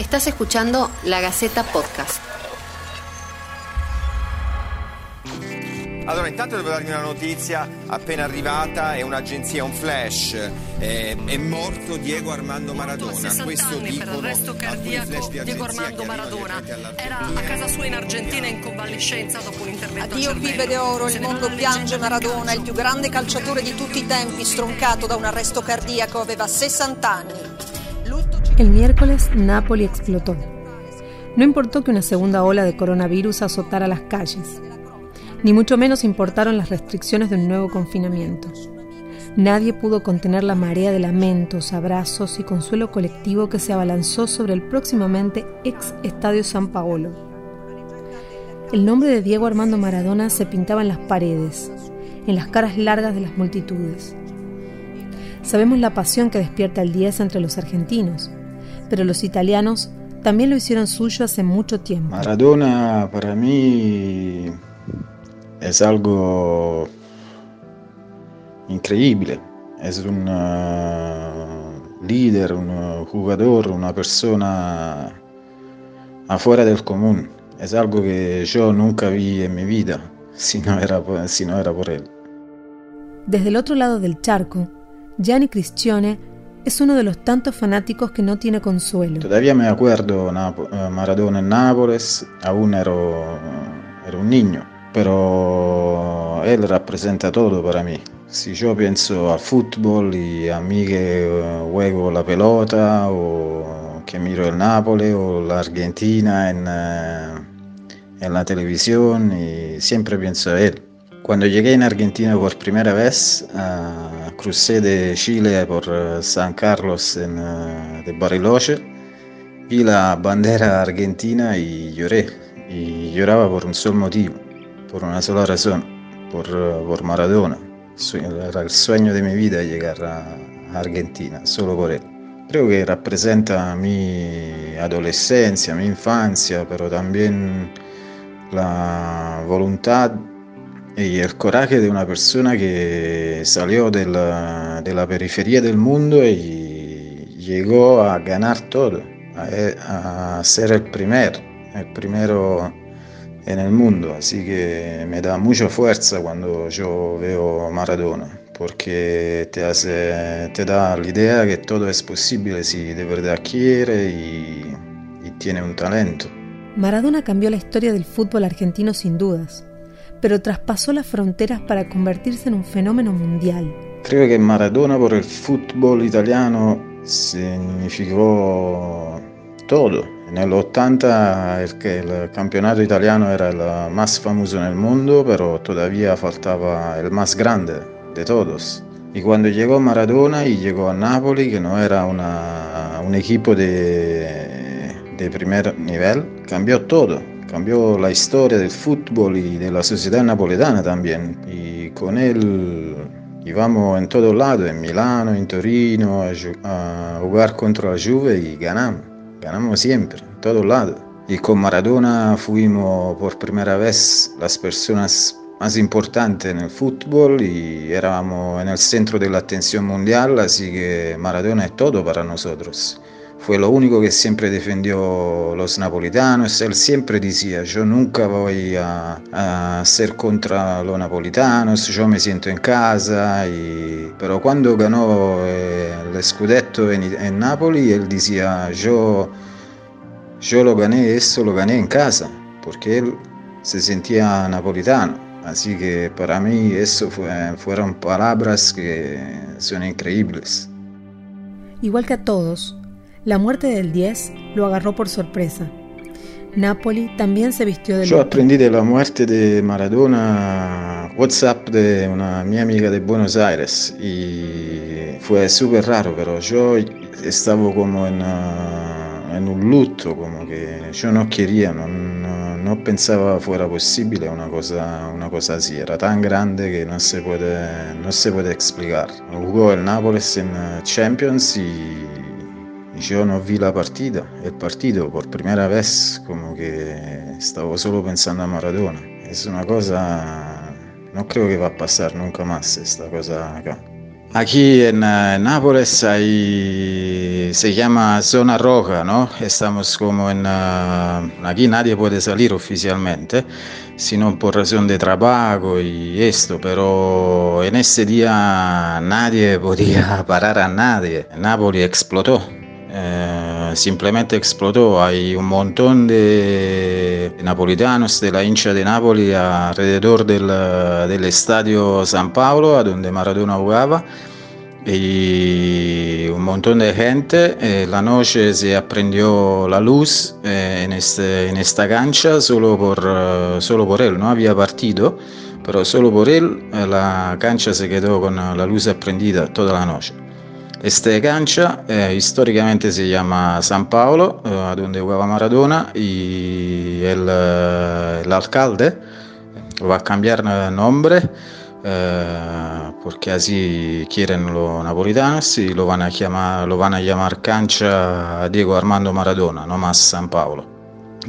Estás escuchando La Gaceta Podcast. Allora, intanto devo darvi una notizia appena arrivata, è un'agenzia, un flash. Eh, è morto Diego Armando Maradona. Questo anni per dicono arresto alcuni cardiaco di Diego Armando Maradona era a casa sua in Argentina in convalescenza dopo un intervento Addio vive d'oro, il mondo piange Maradona, il più grande calciatore di tutti i tempi, stroncato da un arresto cardiaco, aveva 60 anni. El miércoles Nápoli explotó. No importó que una segunda ola de coronavirus azotara las calles, ni mucho menos importaron las restricciones de un nuevo confinamiento. Nadie pudo contener la marea de lamentos, abrazos y consuelo colectivo que se abalanzó sobre el próximamente ex Estadio San Paolo. El nombre de Diego Armando Maradona se pintaba en las paredes, en las caras largas de las multitudes. Sabemos la pasión que despierta el 10 entre los argentinos, pero los italianos también lo hicieron suyo hace mucho tiempo. Maradona para mí es algo increíble. Es un uh, líder, un uh, jugador, una persona afuera del común. Es algo que yo nunca vi en mi vida si no era, por- si no era por él. Desde el otro lado del charco, Gianni Cristione es uno de los tantos fanáticos que no tiene consuelo. Todavía me acuerdo eh, Maradona en Nápoles, aún ero, ero un niño, pero él representa todo para mí. Si yo pienso al fútbol y a mí que eh, juego la pelota o que miro el Nápoles o la Argentina en, eh, en la televisión y siempre pienso a él. Cuando llegué en Argentina por primera vez, eh, crucé de Chile por eh, San Carlos en, eh, de Bariloche, vi la bandera argentina y lloré. Y lloraba por un solo motivo, por una sola razón, por, eh, por Maradona. Era el sueño de mi vida llegar a Argentina, solo por él. Creo que representa mi adolescencia, mi infancia, pero también la voluntad y el coraje de una persona que salió de la, de la periferia del mundo y llegó a ganar todo, a, a ser el primer, el primero en el mundo. Así que me da mucha fuerza cuando yo veo Maradona, porque te, hace, te da la idea que todo es posible si de verdad quiere y, y tiene un talento. Maradona cambió la historia del fútbol argentino sin dudas, pero traspasó las fronteras para convertirse en un fenómeno mundial. Creo que Maradona por el fútbol italiano significó todo. En el 80 el, que el campeonato italiano era el más famoso en el mundo, pero todavía faltaba el más grande de todos. Y cuando llegó Maradona y llegó a Napoli, que no era una- un equipo de, de primer nivel, cambió todo. Cambió la historia del fútbol y de la sociedad napoletana también. Y con él íbamos en todos lados, en Milano, en Torino, a, a jugar contra la Juve y ganamos. Ganamos siempre, en todos lados. Y con Maradona fuimos por primera vez las personas más importantes en el fútbol y éramos en el centro de la atención mundial, así que Maradona es todo para nosotros. Fue lo único que siempre defendió los napolitanos. Él siempre decía, yo nunca voy a, ser contra los napolitanos, yo me siento en casa. Pero cuando ganó eh, el Scudetto en, en Napoli, él decía, yo, yo lo gané, esto lo gané en casa, porque él se sentía napolitano. Así que para mí eso fue- fueron palabras que son increíbles. Igual que a todos, la muerte del 10 lo agarró por sorpresa. Napoli también se vistió de Yo luto. aprendí de la muerte de Maradona WhatsApp de una mi amiga de Buenos Aires y fue súper raro, pero yo estaba como en, ah, en un luto, como que yo no quería, no, no- no pensaba fuera posible una cosa, una cosa así, era tan grande que no se puede, no se puede explicar. Jugó el Nápoles en ah, Champions y yo no vi la partida, el partido por primera vez, como que estaba solo pensando a Maradona. Es una cosa, no creo que va a pasar nunca más esta cosa en, eh, Nápoles hay, se llama zona roja, ¿no? Estamos como en... Eh, aquí nadie puede salir oficialmente, sino por razón de trabajo y esto, pero en ese día nadie podía parar a nadie. Nápoles explotó. Eh, simplemente explotó. Hay un montón de napolitanos de la hincha de Napoli alrededor del, del estadio San Paolo, a donde Maradona jugaba. Y un montón de gente. Eh, la noche se aprendió la luz eh, en, este, en, esta cancha solo por, solo por él. No había partido, pero solo por él la cancha se quedó con la luz prendida toda la noche. Esta cancha eh, históricamente se llama San Paolo, eh, donde jugaba Maradona, y el, eh, alcalde va a cambiar nombre eh, porque así quieren los napolitanos y lo van a llamar, lo van a llamar cancha Diego Armando Maradona, no más San Paolo.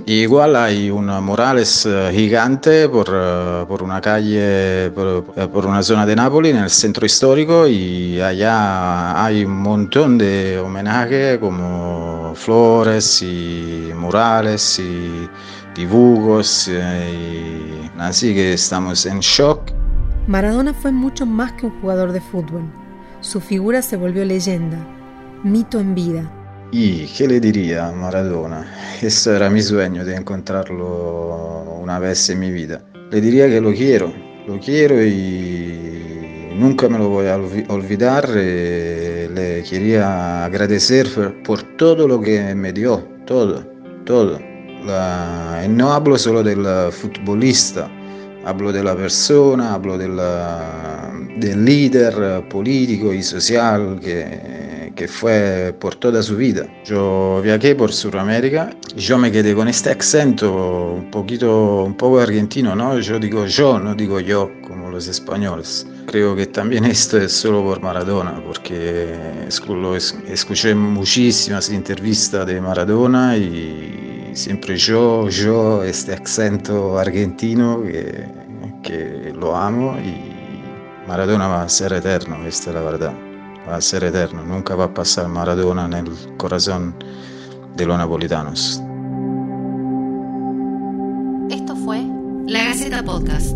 Igual hay un murales eh, gigante por, eh, por una calle, por, eh, por, una zona de Nápoles, en el centro histórico, y allá hay un montón de homenajes como flores y murales y dibujos, y así que estamos en shock. Maradona fue mucho más que un jugador de fútbol. Su figura se volvió leyenda, mito en vida ¿Y qué le diría a Maradona? Ese era mi sueño de encontrarlo una vez en mi vida. Le diría que lo quiero, lo quiero y nunca me lo voy a olvidar. Le quería agradecer por todo lo que me dio, todo, todo. La... no hablo solo del futbolista, hablo de la persona, hablo del líder político y social que que fue por toda su vida. Yo viajé por Sudamérica yo me quedé con este acento un poquito, un poco argentino, ¿no? Yo digo yo, no digo yo, como los españoles. Creo que también esto es solo por Maradona, porque escuché muchísimas entrevistas de Maradona y siempre yo, yo, este acento argentino que, que lo amo y Maradona va a ser eterno, esta es la verdad va a ser eterno, nunca va a pasar Maradona en el corazón de los napolitanos. Esto fue La Gaceta Podcast.